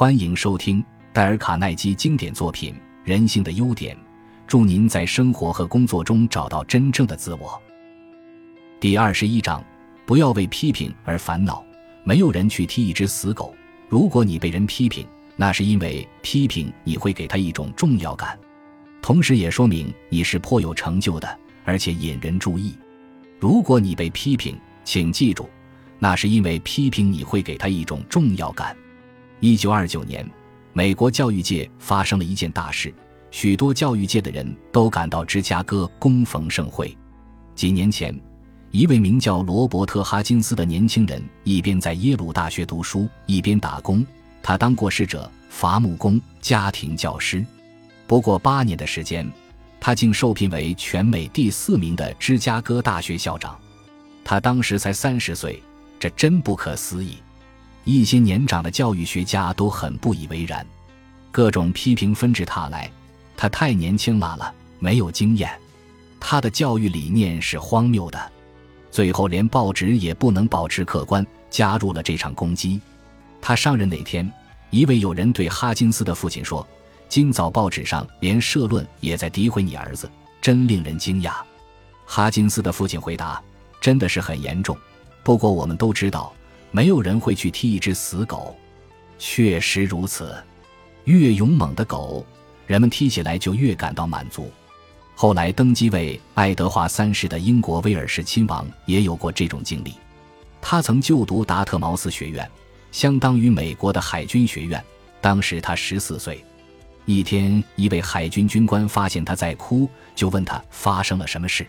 欢迎收听戴尔·卡耐基经典作品《人性的优点》，祝您在生活和工作中找到真正的自我。第二十一章：不要为批评而烦恼。没有人去踢一只死狗。如果你被人批评，那是因为批评你会给他一种重要感，同时也说明你是颇有成就的，而且引人注意。如果你被批评，请记住，那是因为批评你会给他一种重要感。一九二九年，美国教育界发生了一件大事，许多教育界的人都赶到芝加哥恭逢盛会。几年前。一位名叫罗伯特·哈金斯的年轻人，一边在耶鲁大学读书，一边打工。他当过侍者、伐木工、家庭教师。不过八年的时间，他竟受聘为全美第四名的芝加哥大学校长。他当时才三十岁，这真不可思议。一些年长的教育学家都很不以为然，各种批评纷至沓来。他太年轻了，没有经验。他的教育理念是荒谬的。最后，连报纸也不能保持客观，加入了这场攻击。他上任那天，一位友人对哈金斯的父亲说：“今早报纸上连社论也在诋毁你儿子，真令人惊讶。”哈金斯的父亲回答：“真的是很严重。不过我们都知道，没有人会去踢一只死狗。确实如此，越勇猛的狗，人们踢起来就越感到满足。”后来登基为爱德华三世的英国威尔士亲王也有过这种经历。他曾就读达特茅斯学院，相当于美国的海军学院。当时他十四岁。一天，一位海军军官发现他在哭，就问他发生了什么事。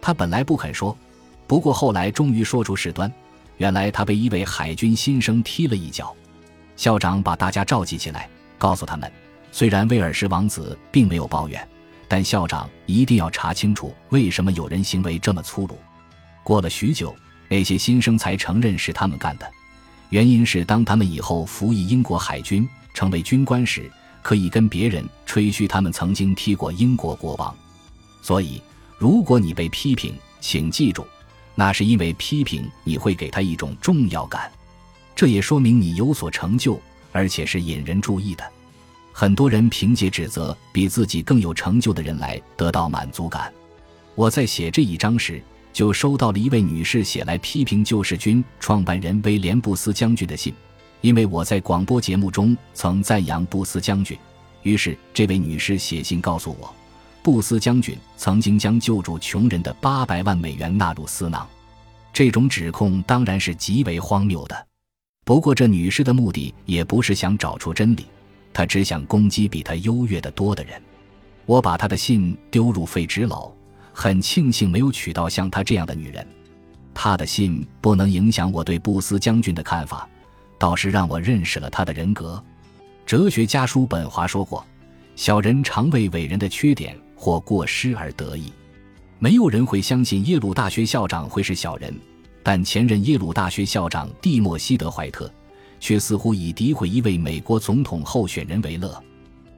他本来不肯说，不过后来终于说出事端。原来他被一位海军新生踢了一脚。校长把大家召集起来，告诉他们，虽然威尔士王子并没有抱怨。但校长一定要查清楚，为什么有人行为这么粗鲁。过了许久，那些新生才承认是他们干的。原因是，当他们以后服役英国海军，成为军官时，可以跟别人吹嘘他们曾经踢过英国国王。所以，如果你被批评，请记住，那是因为批评你会给他一种重要感，这也说明你有所成就，而且是引人注意的。很多人凭借指责比自己更有成就的人来得到满足感。我在写这一章时，就收到了一位女士写来批评救世军创办人威廉·布斯将军的信，因为我在广播节目中曾赞扬布斯将军。于是，这位女士写信告诉我，布斯将军曾经将救助穷人的八百万美元纳入私囊。这种指控当然是极为荒谬的。不过，这女士的目的也不是想找出真理。她只想攻击比她优越的多的人。我把她的信丢入废纸篓，很庆幸没有娶到像她这样的女人。她的信不能影响我对布斯将军的看法，倒是让我认识了他的人格。哲学家叔本华说过：“小人常为伟人的缺点或过失而得意。”没有人会相信耶鲁大学校长会是小人，但前任耶鲁大学校长蒂莫西德怀特。却似乎以诋毁一位美国总统候选人为乐。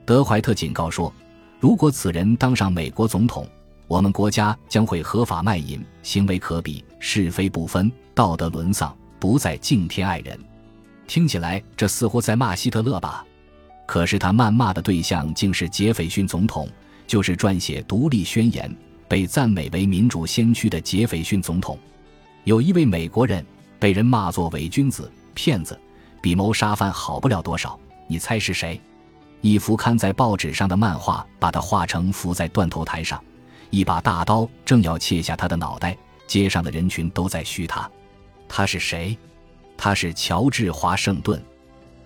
德怀特警告说：“如果此人当上美国总统，我们国家将会合法卖淫，行为可比，是非不分，道德沦丧，不再敬天爱人。”听起来这似乎在骂希特勒吧？可是他谩骂的对象竟是杰斐逊总统，就是撰写《独立宣言》、被赞美为民主先驱的杰斐逊总统。有一位美国人被人骂作伪君子、骗子。比谋杀犯好不了多少，你猜是谁？一幅刊在报纸上的漫画把他画成伏在断头台上，一把大刀正要切下他的脑袋。街上的人群都在嘘他。他是谁？他是乔治华盛顿。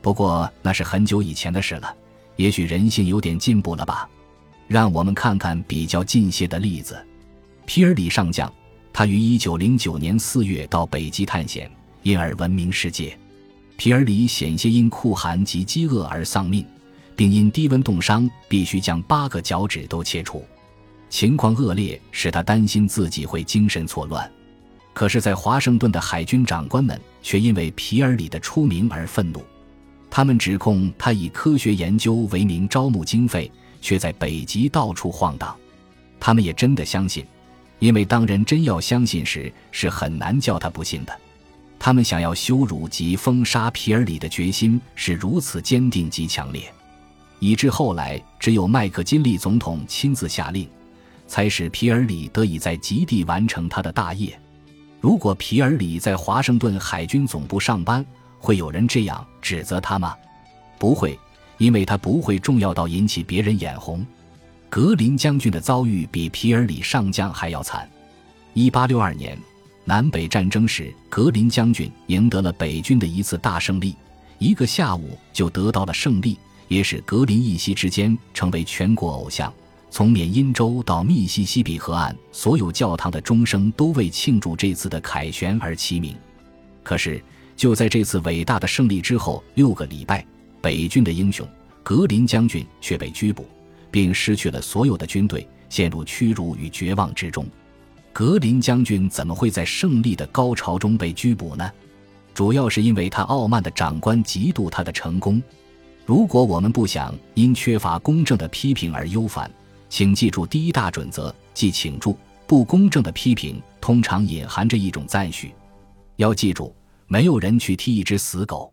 不过那是很久以前的事了。也许人性有点进步了吧？让我们看看比较近些的例子。皮尔里上将，他于一九零九年四月到北极探险，因而闻名世界。皮尔里险些因酷寒及饥饿而丧命，并因低温冻伤，必须将八个脚趾都切除。情况恶劣，使他担心自己会精神错乱。可是，在华盛顿的海军长官们却因为皮尔里的出名而愤怒，他们指控他以科学研究为名招募经费，却在北极到处晃荡。他们也真的相信，因为当人真要相信时，是很难叫他不信的。他们想要羞辱及封杀皮尔里的决心是如此坚定及强烈，以致后来只有麦克金利总统亲自下令，才使皮尔里得以在极地完成他的大业。如果皮尔里在华盛顿海军总部上班，会有人这样指责他吗？不会，因为他不会重要到引起别人眼红。格林将军的遭遇比皮尔里上将还要惨。一八六二年。南北战争时，格林将军赢得了北军的一次大胜利，一个下午就得到了胜利，也使格林一夕之间成为全国偶像。从缅因州到密西西比河岸，所有教堂的钟声都为庆祝这次的凯旋而齐鸣。可是，就在这次伟大的胜利之后六个礼拜，北军的英雄格林将军却被拘捕，并失去了所有的军队，陷入屈辱与绝望之中。格林将军怎么会在胜利的高潮中被拘捕呢？主要是因为他傲慢的长官嫉妒他的成功。如果我们不想因缺乏公正的批评而忧烦，请记住第一大准则，即请注：不公正的批评通常隐含着一种赞许。要记住，没有人去踢一只死狗。